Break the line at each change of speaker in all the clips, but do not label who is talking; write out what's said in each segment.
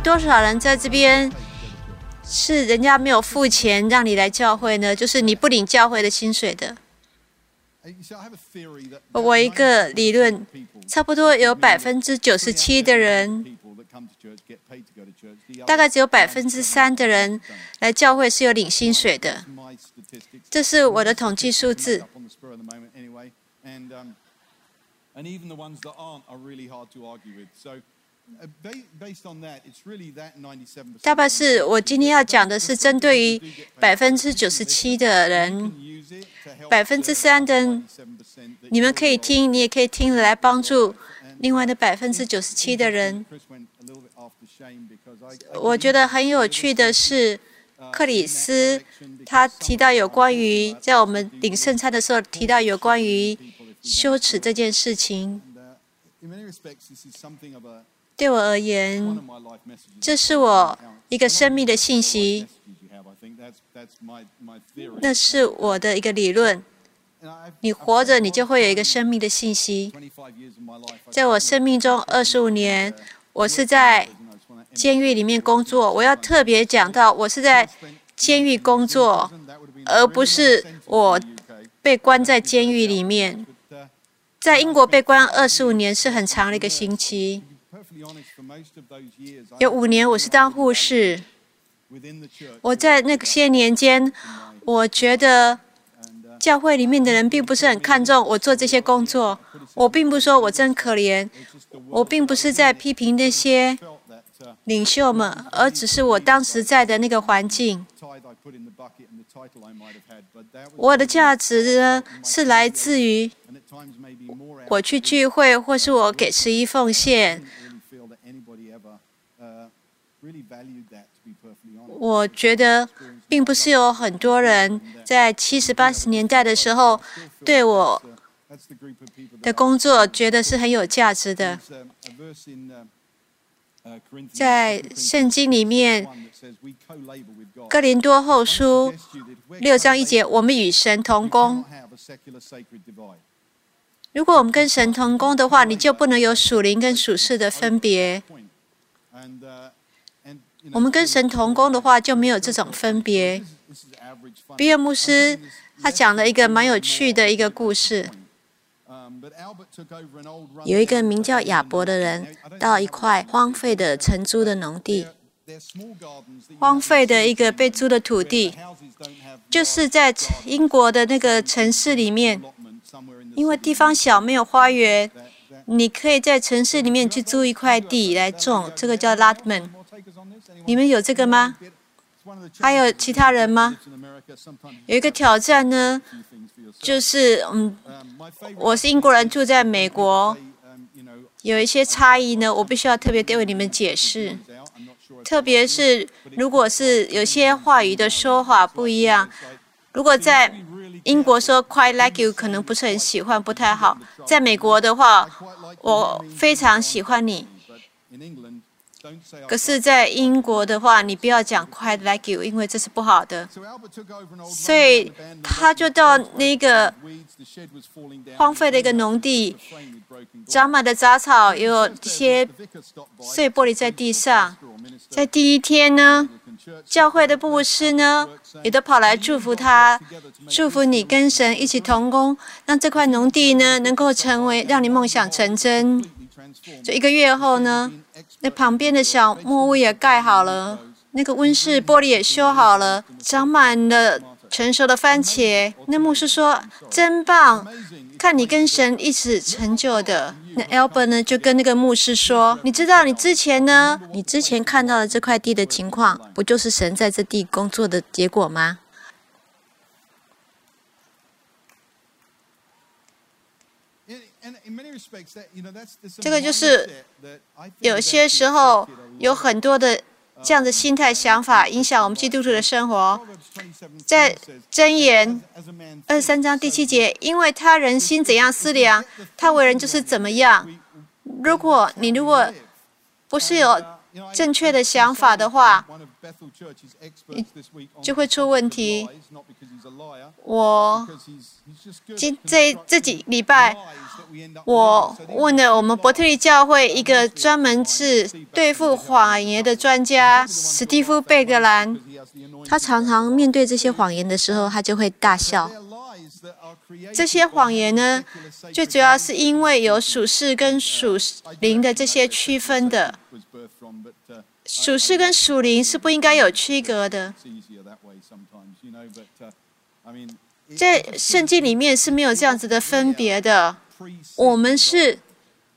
多少人在这边是人家没有付钱让你来教会呢？就是你不领教会的薪水的。我一个理论，差不多有百分之九十七的人，大概只有百分之三的人来教会是有领薪水的。这是我的统计数字。大概是我今天要讲的是针对于百分之九十七的人，百分之三的你们可以听，你也可以听来帮助另外的百分之九十七的人。我觉得很有趣的是，克里斯他提到有关于在我们领圣餐的时候提到有关于羞耻这件事情。对我而言，这是我一个生命的信息。那是我的一个理论。你活着，你就会有一个生命的信息。在我生命中二十五年，我是在监狱里面工作。我要特别讲到，我是在监狱工作，而不是我被关在监狱里面。在英国被关二十五年是很长的一个星期。有五年我是当护士，我在那些年间，我觉得教会里面的人并不是很看重我做这些工作。我并不说我真可怜，我并不是在批评那些领袖们，而只是我当时在的那个环境。我的价值呢，是来自于我去聚会，或是我给十一奉献。我觉得，并不是有很多人在七十八十年代的时候，对我的工作觉得是很有价值的。在圣经里面，《哥林多后书》六章一节，我们与神同工。如果我们跟神同工的话，你就不能有属灵跟属世的分别。我们跟神同工的话，就没有这种分别。比尔牧师他讲了一个蛮有趣的一个故事。有一个名叫亚伯的人，到一块荒废的承租的农地，荒废的一个被租的土地，就是在英国的那个城市里面，因为地方小没有花园，你可以在城市里面去租一块地来种，这个叫 Latman。你们有这个吗？还有其他人吗？有一个挑战呢，就是嗯，我是英国人，住在美国，有一些差异呢，我必须要特别为你们解释。特别是如果是有些话语的说法不一样，如果在英国说 “quite like you” 可能不是很喜欢，不太好。在美国的话，我非常喜欢你。可是，在英国的话，你不要讲 quite like you，因为这是不好的。所以，他就到那个荒废的一个农地，长满的杂草，有一些碎玻璃在地上。在第一天呢，教会的牧师呢，也都跑来祝福他，祝福你跟神一起同工，让这块农地呢，能够成为让你梦想成真。就一个月后呢，那旁边的小木屋也盖好了，那个温室玻璃也修好了，长满了成熟的番茄。那牧师说：“真棒，看你跟神一起成就的。”那 Albert 呢，就跟那个牧师说：“你知道你之前呢，你之前看到的这块地的情况，不就是神在这地工作的结果吗？”这个就是有些时候有很多的这样的心态想法影响我们基督徒的生活。在箴言二十三章第七节，因为他人心怎样思量，他为人就是怎么样。如果你如果不是有正确的想法的话，就会出问题。我今这这几礼拜，我问了我们伯特利教会一个专门治对付谎言的专家史蒂夫·贝格兰，他常常面对这些谎言的时候，他就会大笑。这些谎言呢，最主要是因为有属世跟属灵的这些区分的。属世跟属灵是不应该有区隔的。在圣经里面是没有这样子的分别的。我们是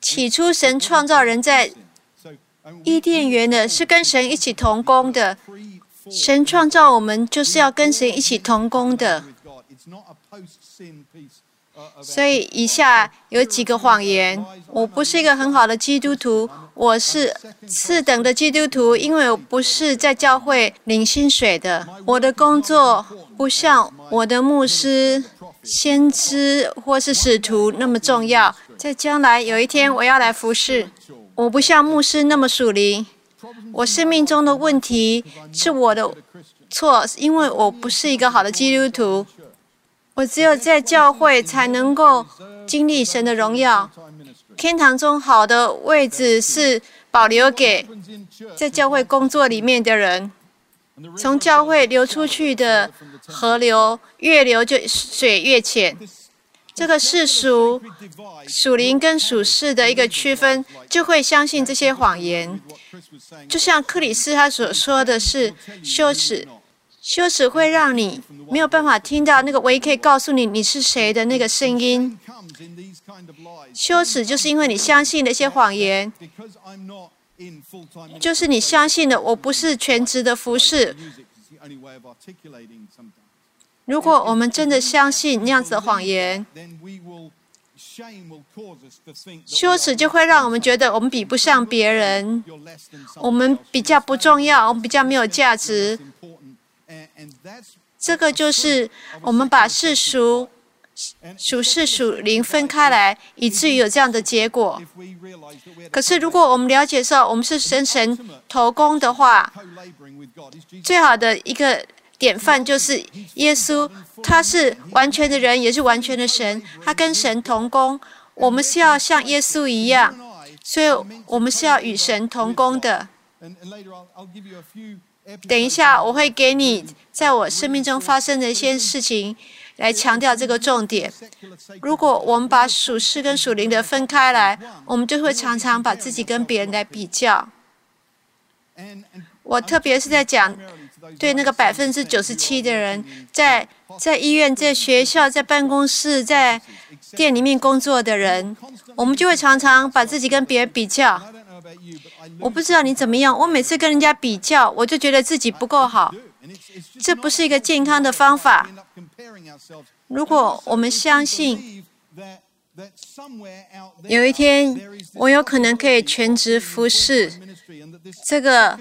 起初神创造人在伊甸园的，是跟神一起同工的。神创造我们就是要跟神一起同工的。所以以下有几个谎言：我不是一个很好的基督徒，我是次等的基督徒，因为我不是在教会领薪水的。我的工作不像我的牧师、先知或是使徒那么重要。在将来有一天我要来服侍，我不像牧师那么属灵。我生命中的问题是我的错，因为我不是一个好的基督徒。我只有在教会才能够经历神的荣耀。天堂中好的位置是保留给在教会工作里面的人。从教会流出去的河流越流就水越浅。这个世俗属灵跟属世的一个区分，就会相信这些谎言。就像克里斯他所说的是羞耻。羞耻会让你没有办法听到那个唯一可以告诉你你是谁的那个声音。羞耻就是因为你相信那些谎言，就是你相信的我不是全职的服饰。如果我们真的相信那样子的谎言，羞耻就会让我们觉得我们比不上别人，我们比较不重要，我们比较没有价值。这个就是我们把世俗、属世、属灵分开来，以至于有这样的结果。可是，如果我们了解说我们是神神头工的话，最好的一个典范就是耶稣，他是完全的人，也是完全的神，他跟神同工。我们是要像耶稣一样，所以我们是要与神同工的。等一下，我会给你在我生命中发生的一些事情，来强调这个重点。如果我们把属世跟属灵的分开来，我们就会常常把自己跟别人来比较。我特别是在讲对那个百分之九十七的人，在在医院、在学校、在办公室、在店里面工作的人，我们就会常常把自己跟别人比较。我不知道你怎么样，我每次跟人家比较，我就觉得自己不够好，这不是一个健康的方法。如果我们相信有一天我有可能可以全职服侍，这个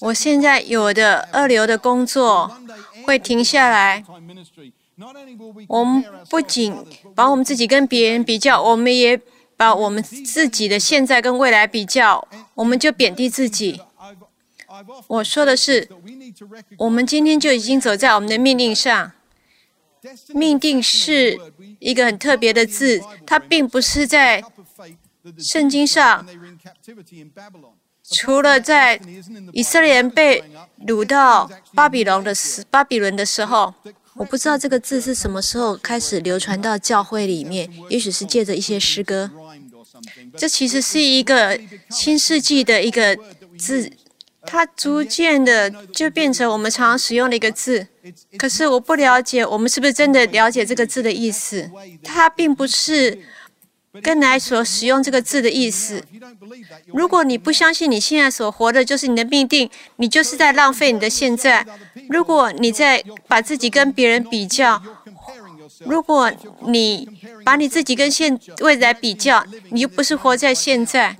我现在有的二流的工作会停下来，我们不仅把我们自己跟别人比较，我们也。把我们自己的现在跟未来比较，我们就贬低自己。我说的是，我们今天就已经走在我们的命令上。命定是一个很特别的字，它并不是在圣经上。除了在以色列人被掳到巴比伦的时，巴比伦的时候。我不知道这个字是什么时候开始流传到教会里面，也许是借着一些诗歌。这其实是一个新世纪的一个字，它逐渐的就变成我们常常使用的一个字。可是我不了解，我们是不是真的了解这个字的意思？它并不是。跟来所使用这个字的意思。如果你不相信你现在所活的就是你的命定，你就是在浪费你的现在。如果你在把自己跟别人比较，如果你把你自己跟现未来比较，你又不是活在现在。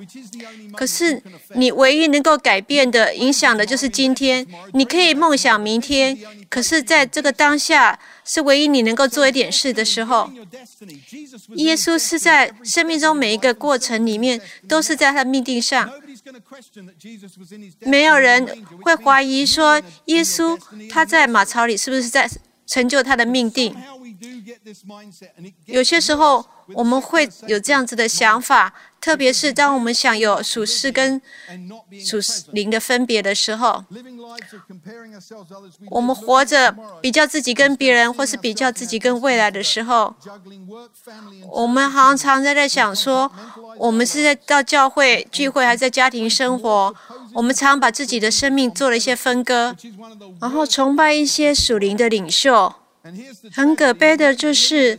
可是你唯一能够改变的、影响的就是今天。你可以梦想明天，可是在这个当下，是唯一你能够做一点事的时候。耶稣是在生命中每一个过程里面，都是在他的命定上。没有人会怀疑说，耶稣他在马槽里是不是在成就他的命定？有些时候我们会有这样子的想法，特别是当我们想有属世跟属灵的分别的时候，我们活着比较自己跟别人，或是比较自己跟未来的时候，我们常常在在想说，我们是在到教会聚会，还是在家庭生活？我们常把自己的生命做了一些分割，然后崇拜一些属灵的领袖。很可悲的就是，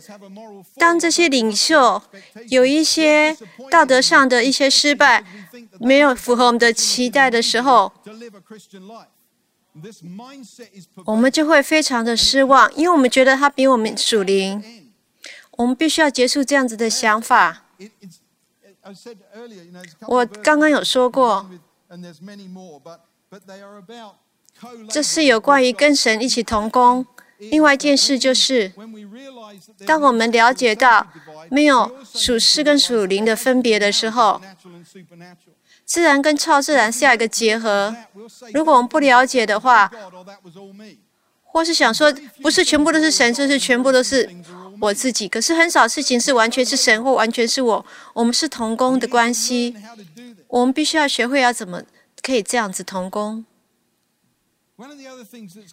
当这些领袖有一些道德上的一些失败，没有符合我们的期待的时候，我们就会非常的失望，因为我们觉得他比我们属灵。我们必须要结束这样子的想法。我刚刚有说过，这是有关于跟神一起同工。另外一件事就是，当我们了解到没有属世跟属灵的分别的时候，自然跟超自然是要一个结合。如果我们不了解的话，或是想说不是全部都是神，就是全部都是我自己。可是很少事情是完全是神或完全是我，我们是同工的关系。我们必须要学会要怎么可以这样子同工。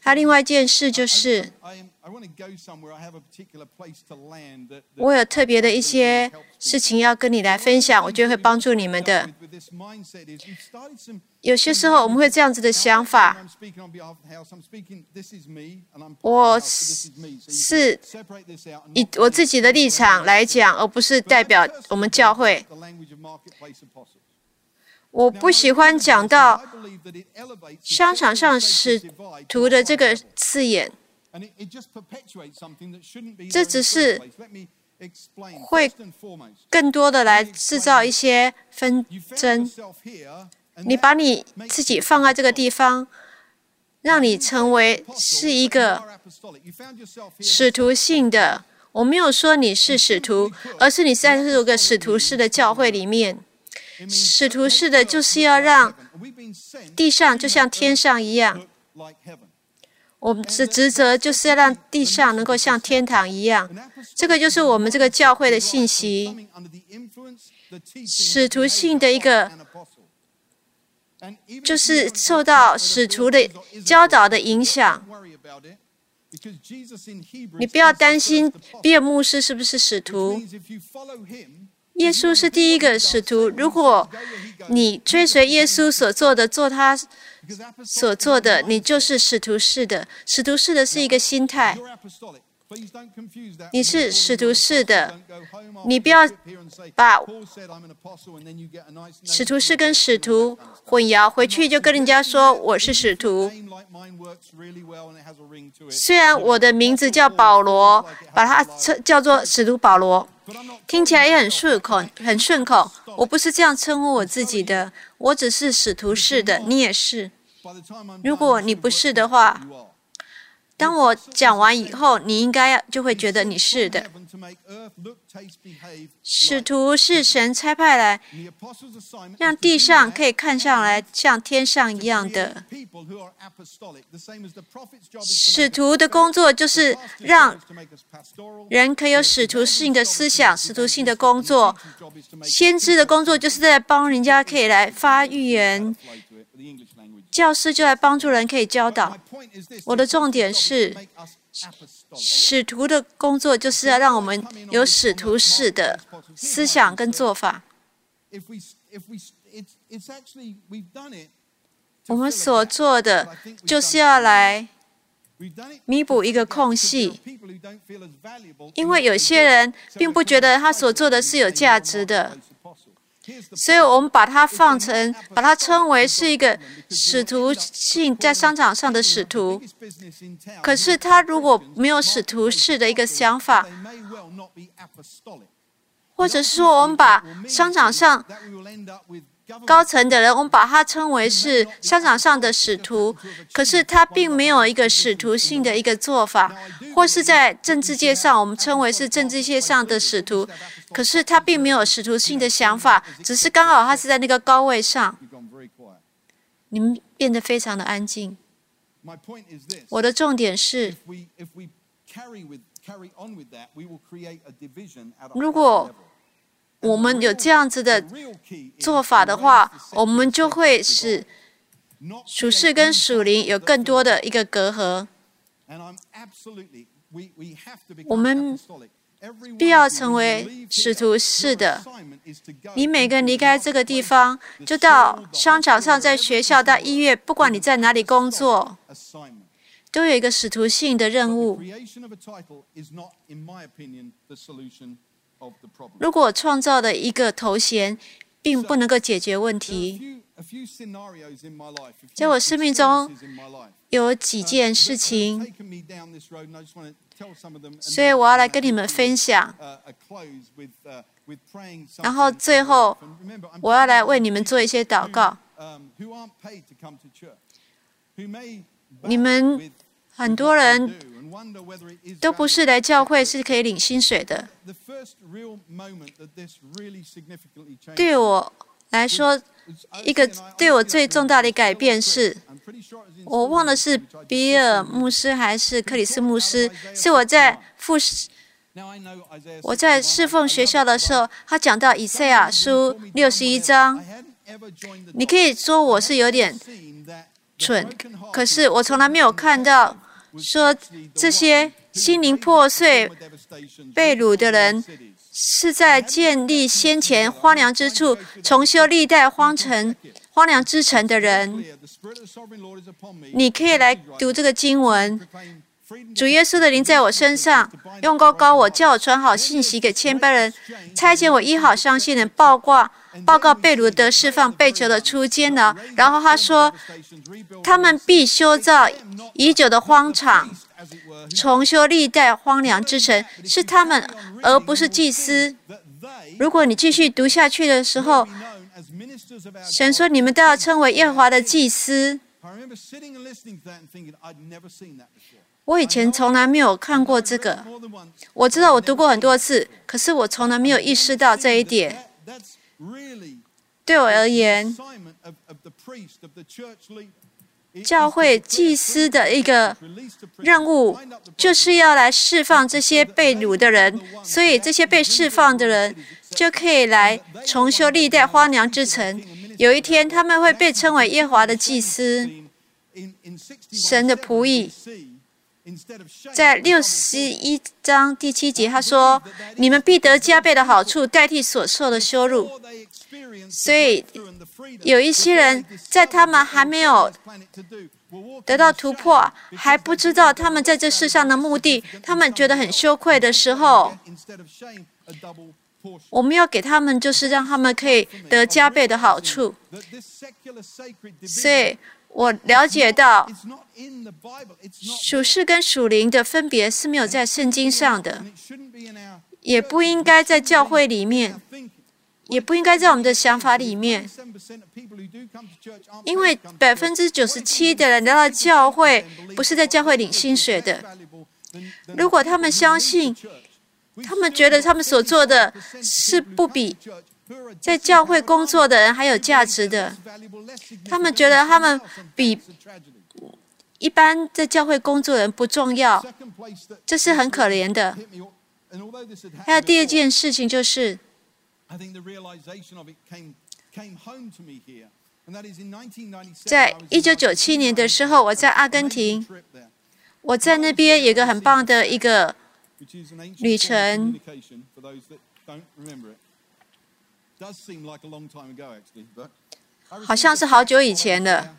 还另外一件事就是，我有特别的一些事情要跟你来分享，我觉得会帮助你们的。有些时候我们会这样子的想法，我是以我自己的立场来讲，而不是代表我们教会。我不喜欢讲到商场上使徒的这个字眼，这只是会更多的来制造一些纷争。你把你自己放在这个地方，让你成为是一个使徒性的。我没有说你是使徒，而是你在这个使徒式的教会里面。使徒式的，就是要让地上就像天上一样。我们的职责就是要让地上能够像天堂一样。这个就是我们这个教会的信息，使徒性的一个，就是受到使徒的教导的影响。你不要担心变牧师是不是使徒。耶稣是第一个使徒。如果你追随耶稣所做的，做他所做的，你就是使徒式的。使徒式的是一个心态。你是使徒式的，你不要把使徒式跟使徒混淆。回去就跟人家说我是使徒。虽然我的名字叫保罗，把它称叫做使徒保罗。听起来也很顺口，很顺口。我不是这样称呼我自己的，我只是使徒式的，你也是。如果你不是的话，当我讲完以后，你应该就会觉得你是的。使徒是神差派来，让地上可以看上来像天上一样的。使徒的工作就是让人可以有使徒性的思想、使徒性的工作。先知的工作就是在帮人家可以来发预言。教师就来帮助人，可以教导。我的重点是，使徒的工作就是要让我们有使徒式的思想跟做法。我们所做的就是要来弥补一个空隙，因为有些人并不觉得他所做的是有价值的。所以我们把它放成，把它称为是一个使徒性在商场上的使徒。可是他如果没有使徒式的一个想法，或者是说我们把商场上高层的人，我们把他称为是商场上的使徒，可是他并没有一个使徒性的一个做法，或是在政治界上，我们称为是政治界上的使徒，可是他并没有使徒性的想法，只是刚好他是在那个高位上。你们变得非常的安静。我的重点是，如果我们有这样子的做法的话，我们就会使属世跟属灵有更多的一个隔阂。我们必要成为使徒式的。你每个人离开这个地方，就到商场上，在学校，到医院，不管你在哪里工作，都有一个使徒性的任务。如果创造的一个头衔并不能够解决问题，在我生命中有几件事情，所以我要来跟你们分享。然后最后，我要来为你们做一些祷告。你们很多人。都不是来教会是可以领薪水的。对我来说，一个对我最重大的改变是，我忘了是比尔牧师还是克里斯牧师，是我在复试我在侍奉学校的时候，他讲到以赛亚书六十一章。你可以说我是有点蠢，可是我从来没有看到。说这些心灵破碎、被掳的人，是在建立先前荒凉之处、重修历代荒城、荒凉之城的人。你可以来读这个经文。主耶稣的灵在我身上，用高高我，叫我传好信息给千百人，差遣我医好伤心人，报告报告被掳的释放，被囚的出监牢。然后他说，他们必修造已久的荒场，重修历代荒凉之城，是他们，而不是祭司。如果你继续读下去的时候，神说你们都要称为耶和华的祭司。我以前从来没有看过这个，我知道我读过很多次，可是我从来没有意识到这一点。对我而言，教会祭司的一个任务就是要来释放这些被掳的人，所以这些被释放的人就可以来重修历代荒凉之城。有一天，他们会被称为耶华的祭司，神的仆役。在六十一章第七节，他说：“你们必得加倍的好处，代替所受的羞辱。”所以，有一些人在他们还没有得到突破，还不知道他们在这世上的目的，他们觉得很羞愧的时候，我们要给他们，就是让他们可以得加倍的好处。所以。我了解到，属世跟属灵的分别是没有在圣经上的，也不应该在教会里面，也不应该在我们的想法里面，因为百分之九十七的人来到教会不是在教会领薪水的。如果他们相信，他们觉得他们所做的是不比。在教会工作的人还有价值的，他们觉得他们比一般在教会工作的人不重要，这是很可怜的。还有第二件事情就是，在一九九七年的时候，我在阿根廷，我在那边有个很棒的一个旅程。好像是好久以前的。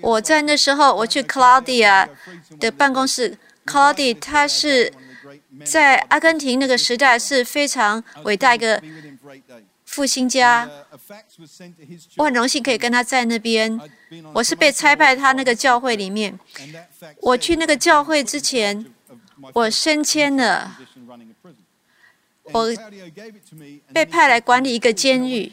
我在那时候，我去 Claudia 的办公室。Claudia 他是在阿根廷那个时代是非常伟大一个复兴家。我很荣幸可以跟他在那边。我是被差派他那个教会里面。我去那个教会之前，我升迁了。我被派来管理一个监狱。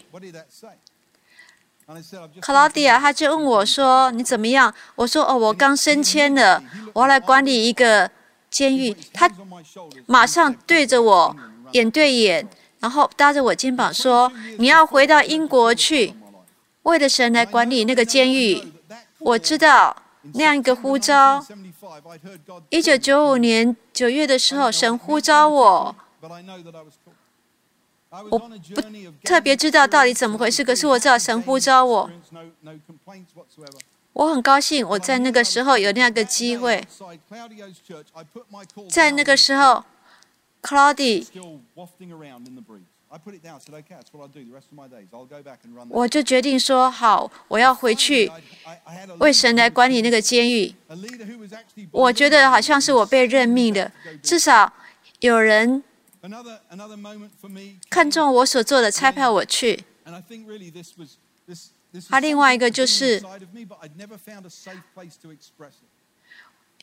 克劳迪亚，他就问我说：“你怎么样？”我说：“哦，我刚升迁了，我要来管理一个监狱。”他马上对着我眼对眼，然后搭着我肩膀说：“你要回到英国去，为了神来管理那个监狱。”我知道那样一个呼召。一九九五年九月的时候，神呼召我。我不特别知道到底怎么回事，可是我知道神呼召我。我很高兴我在那个时候有那个机会。在那个时候，Claudy，我就决定说好，我要回去为神来管理那个监狱。我觉得好像是我被任命的，至少有人。看中我所做的，差派我去。他另外一个就是，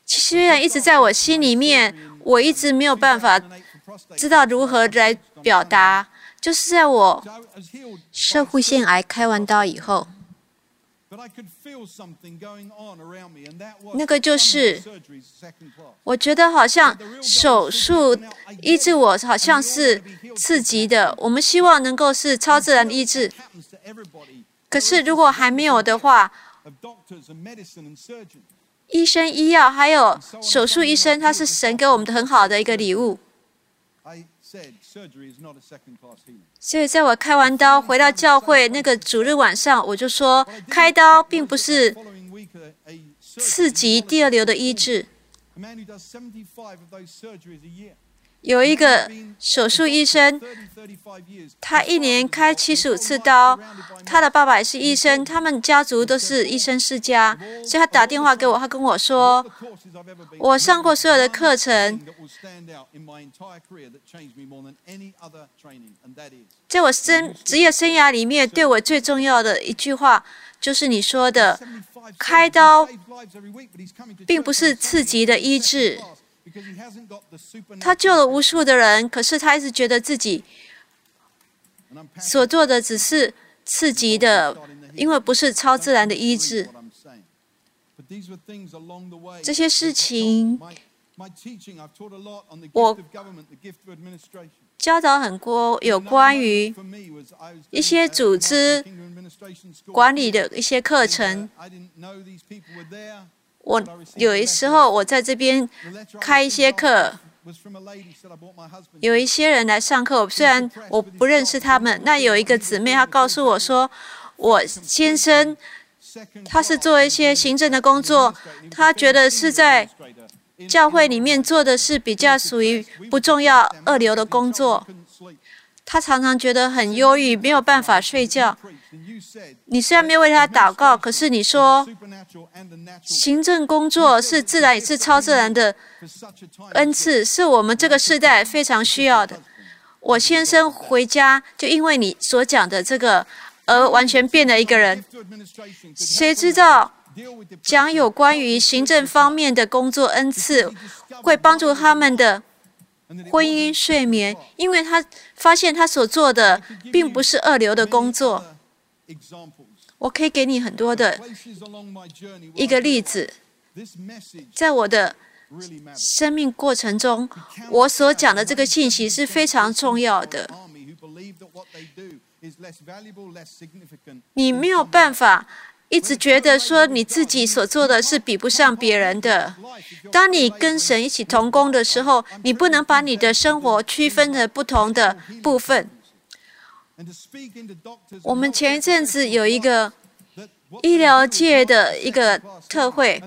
虽然一直在我心里面，我一直没有办法知道如何来表达，就是在我射护腺癌开完刀以后。那个就是，我觉得好像手术医治我，好像是刺激的。我们希望能够是超自然的医治，可是如果还没有的话，医生、医药还有手术医生，他是神给我们的很好的一个礼物。所以，在我开完刀回到教会那个主日晚上，我就说，开刀并不是刺激第二流的医治。有一个手术医生，他一年开七十五次刀，他的爸爸也是医生，他们家族都是医生世家，所以他打电话给我，他跟我说，我上过所有的课程，在我生职业生涯里面，对我最重要的一句话，就是你说的，开刀并不是刺激的医治。他救了无数的人，可是他一直觉得自己所做的只是刺激的，因为不是超自然的医治。这些事情，我教导很多有关于一些组织管理的一些课程。我有一时候我在这边开一些课，有一些人来上课，虽然我不认识他们。那有一个姊妹，她告诉我说，我先生他是做一些行政的工作，他觉得是在教会里面做的是比较属于不重要、二流的工作。他常常觉得很忧郁，没有办法睡觉。你虽然没有为他祷告，可是你说行政工作是自然也是超自然的恩赐，是我们这个时代非常需要的。我先生回家就因为你所讲的这个而完全变了一个人。谁知道讲有关于行政方面的工作恩赐，会帮助他们的？婚姻、睡眠，因为他发现他所做的并不是二流的工作。我可以给你很多的一个例子，在我的生命过程中，我所讲的这个信息是非常重要的。你没有办法。一直觉得说你自己所做的是比不上别人的。当你跟神一起同工的时候，你不能把你的生活区分成不同的部分。我们前一阵子有一个医疗界的一个特会，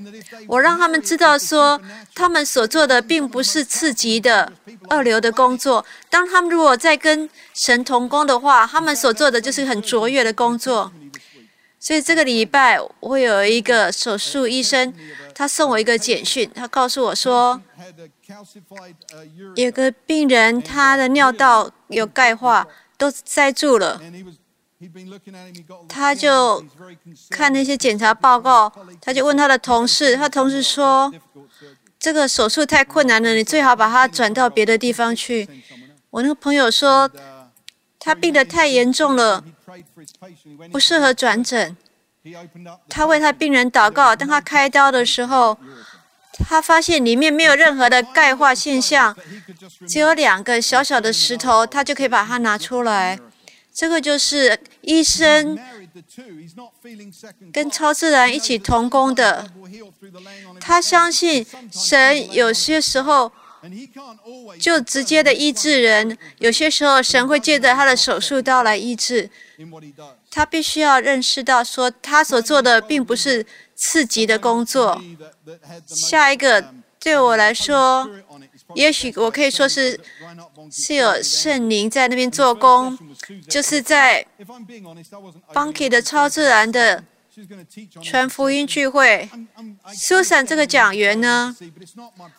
我让他们知道说，他们所做的并不是次级的二流的工作。当他们如果在跟神同工的话，他们所做的就是很卓越的工作。所以这个礼拜我有一个手术医生，他送我一个简讯，他告诉我说，有个病人他的尿道有钙化，都塞住了。他就看那些检查报告，他就问他的同事，他同事说，这个手术太困难了，你最好把他转到别的地方去。我那个朋友说，他病得太严重了。不适合转诊。他为他病人祷告，当他开刀的时候，他发现里面没有任何的钙化现象，只有两个小小的石头，他就可以把它拿出来。这个就是医生跟超自然一起同工的。他相信神有些时候就直接的医治人，有些时候神会借着他的手术刀来医治。他必须要认识到，说他所做的并不是刺激的工作。下一个对我来说。也许我可以说是是有圣灵在那边做工，就是在 Bunky 的超自然的全福音聚会。Susan 这个讲员呢，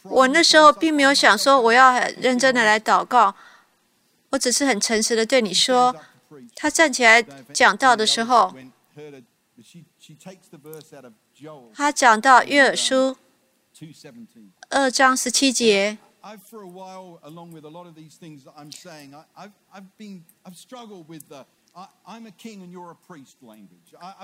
我那时候并没有想说我要很认真的来祷告，我只是很诚实的对你说，他站起来讲道的时候，他讲到约尔书二章十七节。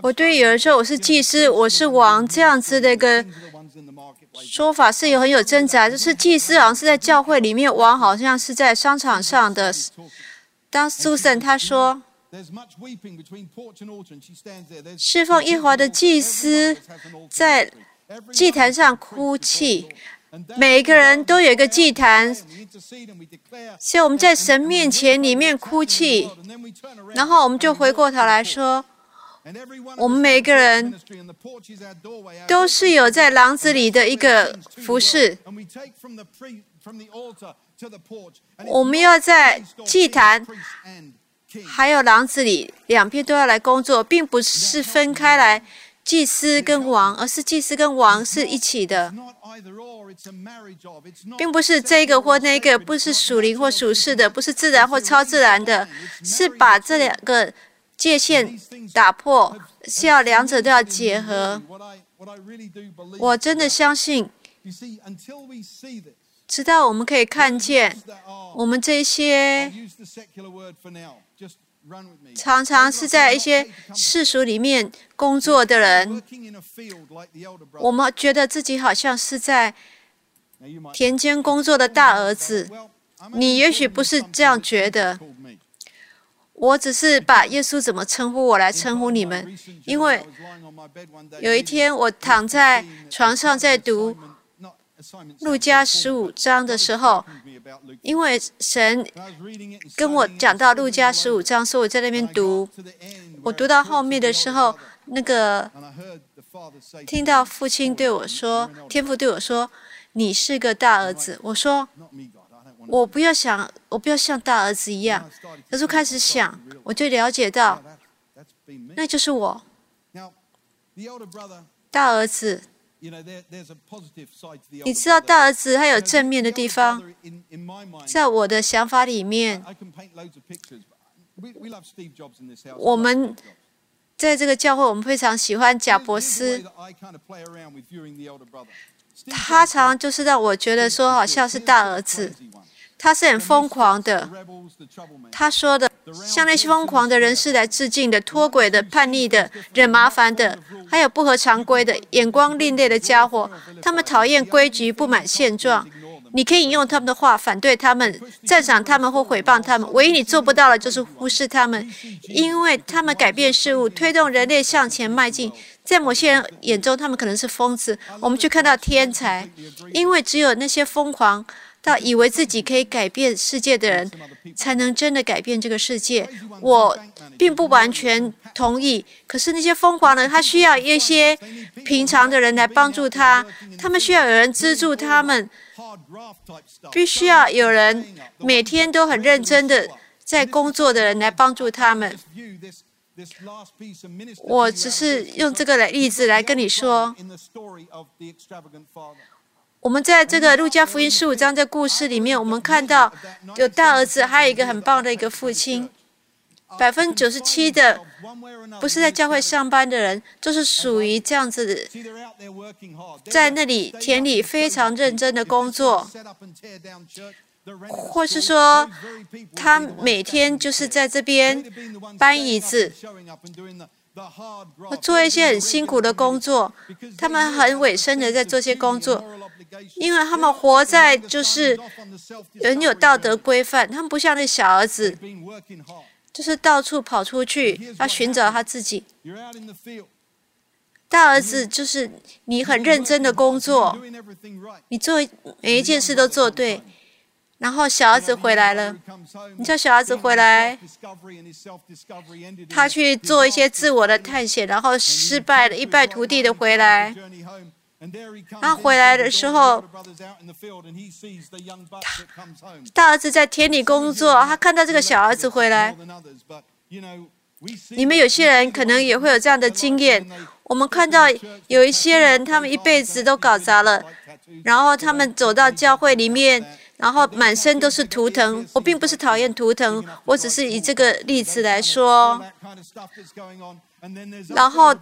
我对有人说，我是祭司，我是王。这样子的一个 说法是有很有挣扎，就是祭司好像是在教会里面，王好像是在商场上的。当 Susan 她说侍奉耶和华的祭司在祭坛上哭泣。每一个人都有一个祭坛，所以我们在神面前里面哭泣，然后我们就回过头来说，我们每一个人都是有在廊子里的一个服饰。我们要在祭坛还有廊子里两边都要来工作，并不是分开来。祭司跟王，而是祭司跟王是一起的，并不是这个或那个，不是属灵或属世的，不是自然或超自然的，是把这两个界限打破，是要两者都要结合。我真的相信，直到我们可以看见我们这些。常常是在一些世俗里面工作的人，我们觉得自己好像是在田间工作的大儿子。你也许不是这样觉得，我只是把耶稣怎么称呼我来称呼你们，因为有一天我躺在床上在读。路加十五章的时候，因为神跟我讲到路加十五章，所以我在那边读。我读到后面的时候，那个听到父亲对我说：“天父对我说，你是个大儿子。”我说：“我不要想，我不要像大儿子一样。”他就开始想，我就了解到，那就是我，大儿子。你知道大儿子他有正面的地方，在我的想法里面，我们在这个教会，我们非常喜欢贾伯斯。他常常就是让我觉得说，好像是大儿子。他是很疯狂的，他说的向那些疯狂的人士来致敬的、脱轨的、叛逆的、惹麻烦的，还有不合常规的、眼光另类的家伙。他们讨厌规矩，不满现状。你可以引用他们的话反对他们、赞赏他们或诽谤他们，唯一你做不到的就是忽视他们，因为他们改变事物，推动人类向前迈进。在某些人眼中，他们可能是疯子，我们却看到天才，因为只有那些疯狂。到以为自己可以改变世界的人，才能真的改变这个世界。我并不完全同意，可是那些疯狂的，他需要一些平常的人来帮助他，他们需要有人资助他们，必须要有人每天都很认真的在工作的人来帮助他们。我只是用这个来例子来跟你说。我们在这个路加福音十五章的故事里面，我们看到有大儿子，还有一个很棒的一个父亲。百分之九十七的不是在教会上班的人，就是属于这样子的，在那里田里非常认真的工作。或是说他每天就是在这边搬椅子，做一些很辛苦的工作。他们很委身的在做些工作，因为他们活在就是很有道德规范。他们不像那小儿子，就是到处跑出去要寻找他自己。大儿子就是你很认真的工作，你做每一件事都做对，然后小儿子回来了，你叫小儿子回来，他去做一些自我的探险，然后失败了，一败涂地的回来。他回来的时候，大儿子在田里工作，他看到这个小儿子回来。你们有些人可能也会有这样的经验。我们看到有一些人，他们一辈子都搞砸了，然后他们走到教会里面，然后满身都是图腾。我并不是讨厌图腾，我只是以这个例子来说。然后。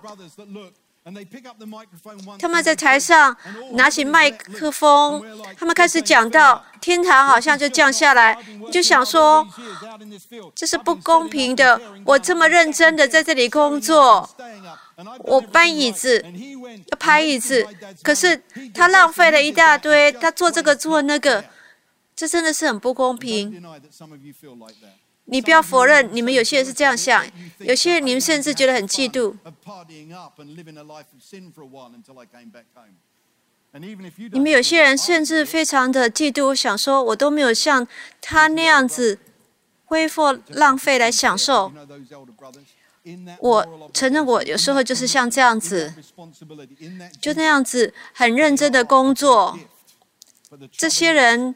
他们在台上拿起麦克风，他们开始讲到天堂好像就降下来，你就想说这是不公平的。我这么认真的在这里工作，我搬椅子、要拍椅子，可是他浪费了一大堆，他做这个做那个，这真的是很不公平。你不要否认，你们有些人是这样想，有些人你们甚至觉得很嫉妒。你们有些人甚至非常的嫉妒，想说我都没有像他那样子挥霍浪费来享受。我承认，我有时候就是像这样子，就那样子很认真的工作。这些人。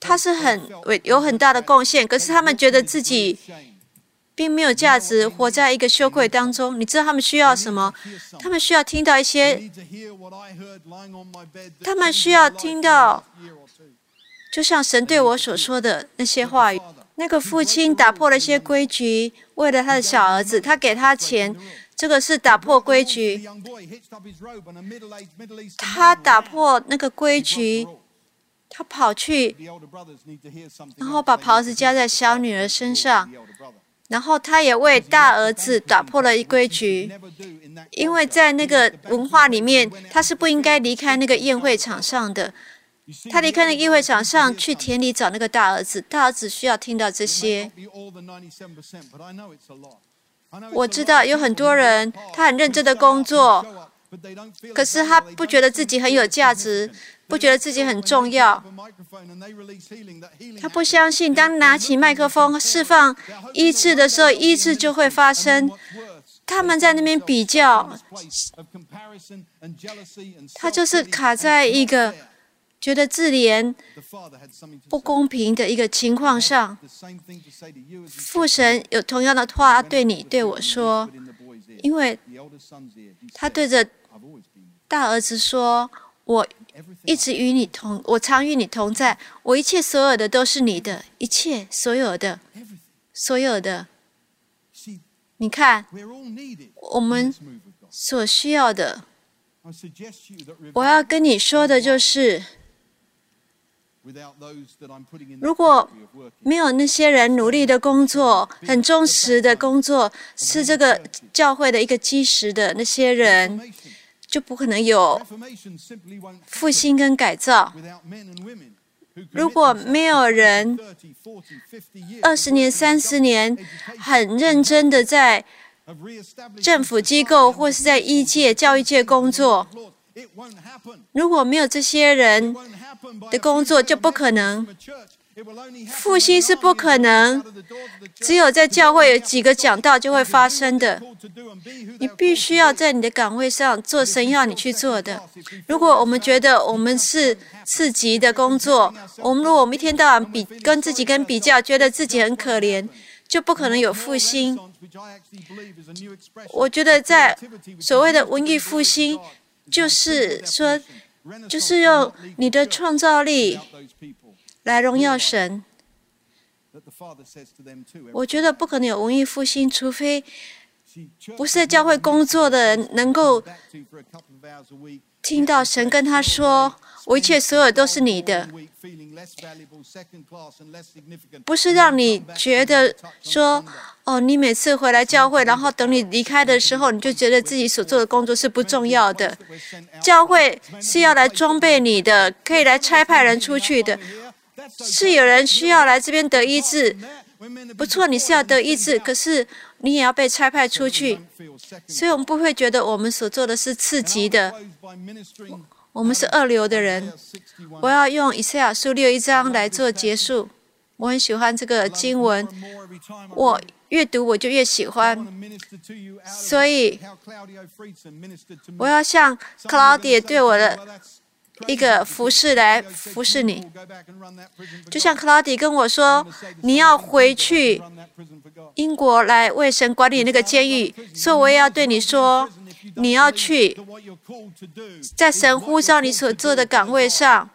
他是很有很大的贡献，可是他们觉得自己并没有价值，活在一个羞愧当中。你知道他们需要什么？他们需要听到一些，他们需要听到，就像神对我所说的那些话语。那个父亲打破了一些规矩，为了他的小儿子，他给他钱，这个是打破规矩。他打破那个规矩。他跑去，然后把袍子加在小女儿身上，然后他也为大儿子打破了一规矩，因为在那个文化里面，他是不应该离开那个宴会场上的。他离开那个宴会场上去田里找那个大儿子，大儿子需要听到这些。我知道有很多人，他很认真的工作，可是他不觉得自己很有价值。不觉得自己很重要，他不相信，当拿起麦克风释放医治的时候，医治就会发生。他们在那边比较，他就是卡在一个觉得自怜、不公平的一个情况上。父神有同样的话对你对我说，因为他对着大儿子说：“我。”一直与你同，我常与你同在，我一切所有的都是你的，一切所有的，所有的。你看，我们所需要的，我要跟你说的就是，如果没有那些人努力的工作，很忠实的工作，是这个教会的一个基石的那些人。就不可能有复兴跟改造。如果没有人二十年、三十年很认真的在政府机构或是在医界、教育界工作，如果没有这些人的工作，就不可能。复兴是不可能，只有在教会有几个讲道就会发生的。你必须要在你的岗位上做神要你去做的。如果我们觉得我们是次级的工作，我们如果我们一天到晚比跟自己跟比较，觉得自己很可怜，就不可能有复兴。我觉得在所谓的文艺复兴，就是说，就是用你的创造力。来荣耀神，我觉得不可能有文艺复兴，除非不是在教会工作的人能够听到神跟他说：“我一切所有都是你的。”不是让你觉得说：“哦，你每次回来教会，然后等你离开的时候，你就觉得自己所做的工作是不重要的。”教会是要来装备你的，可以来差派人出去的。是有人需要来这边得医治，不错，你是要得医治，可是你也要被差派出去，所以我们不会觉得我们所做的是次级的，我们是二流的人。我要用以赛亚书六一章来做结束。我很喜欢这个经文，我越读我就越喜欢，所以我要向克劳迪对我的。一个服侍来服侍你，就像克劳迪跟我说，你要回去英国来为神管理那个监狱，所以我也要对你说。你要去在神呼召你所做的岗位上。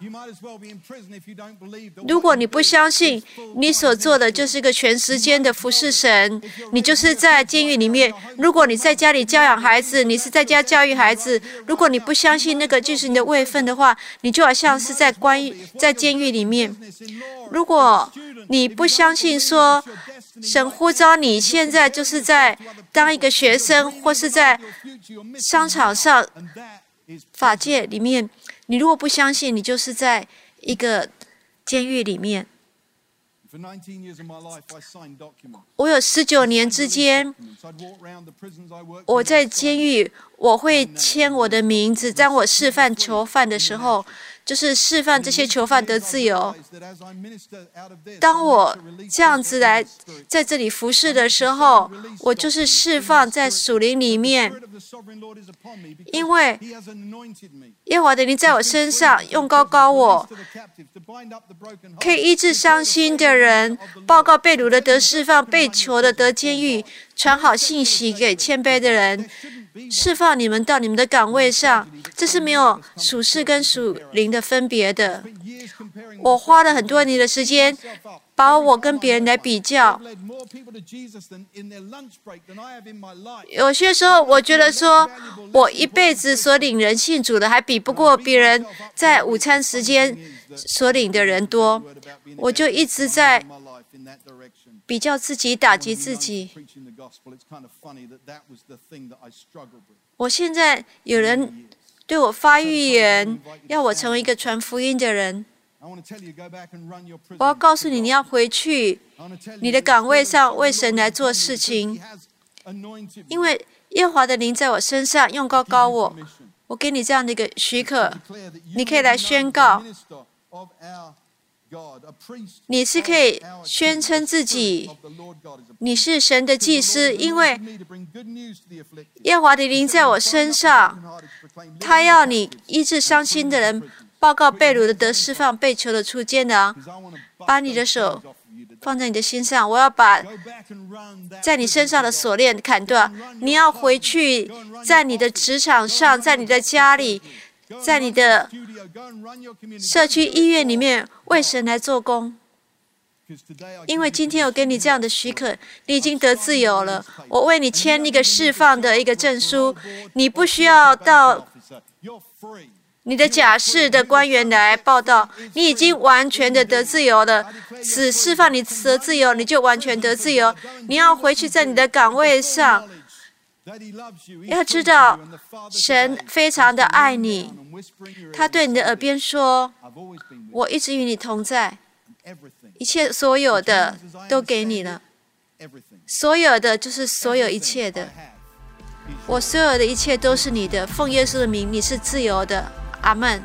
如果你不相信你所做的就是一个全时间的服侍神，你就是在监狱里面。如果你在家里教养孩子，你是在家教育孩子。如果你不相信那个就是你的位分的话，你就好像是在关在监狱里面。如果你不相信说。神呼召你，现在就是在当一个学生，或是在商场上、法界里面。你如果不相信，你就是在一个监狱里面。我有十九年之间，我在监狱，我会签我的名字，当我示范囚犯的时候。就是释放这些囚犯的自由。当我这样子来在这里服侍的时候，我就是释放在属灵里面，因为耶和华的灵在我身上，用高高我，可以医治伤心的人，报告被掳的得释放，被囚的得监狱，传好信息给谦卑的人。释放你们到你们的岗位上，这是没有属世跟属灵的分别的。我花了很多年的时间，把我跟别人来比较。有些时候，我觉得说，我一辈子所领人信主的，还比不过别人在午餐时间所领的人多。我就一直在。比较自己，打击自己。我现在有人对我发预言，要我成为一个传福音的人。我要告诉你，你要回去你的岗位上为神来做事情，因为耶和华的灵在我身上，用高高我。我给你这样的一个许可，你可以来宣告。你是可以宣称自己，你是神的祭司，因为耶和华的灵在我身上，他要你医治伤心的人，报告被掳的得释放，被囚的出监的，把你的手放在你的心上，我要把在你身上的锁链砍断，你要回去，在你的职场上，在你的家里。在你的社区医院里面为神来做工，因为今天我给你这样的许可，你已经得自由了。我为你签一个释放的一个证书，你不需要到你的假释的官员来报道，你已经完全的得自由了。只释放你得自由，你就完全得自由。你要回去在你的岗位上。要知道，神非常的爱你，他对你的耳边说：“我一直与你同在，一切所有的都给你了，所有的就是所有一切的，我所有的一切都是你的。奉耶稣的名，你是自由的。”阿门。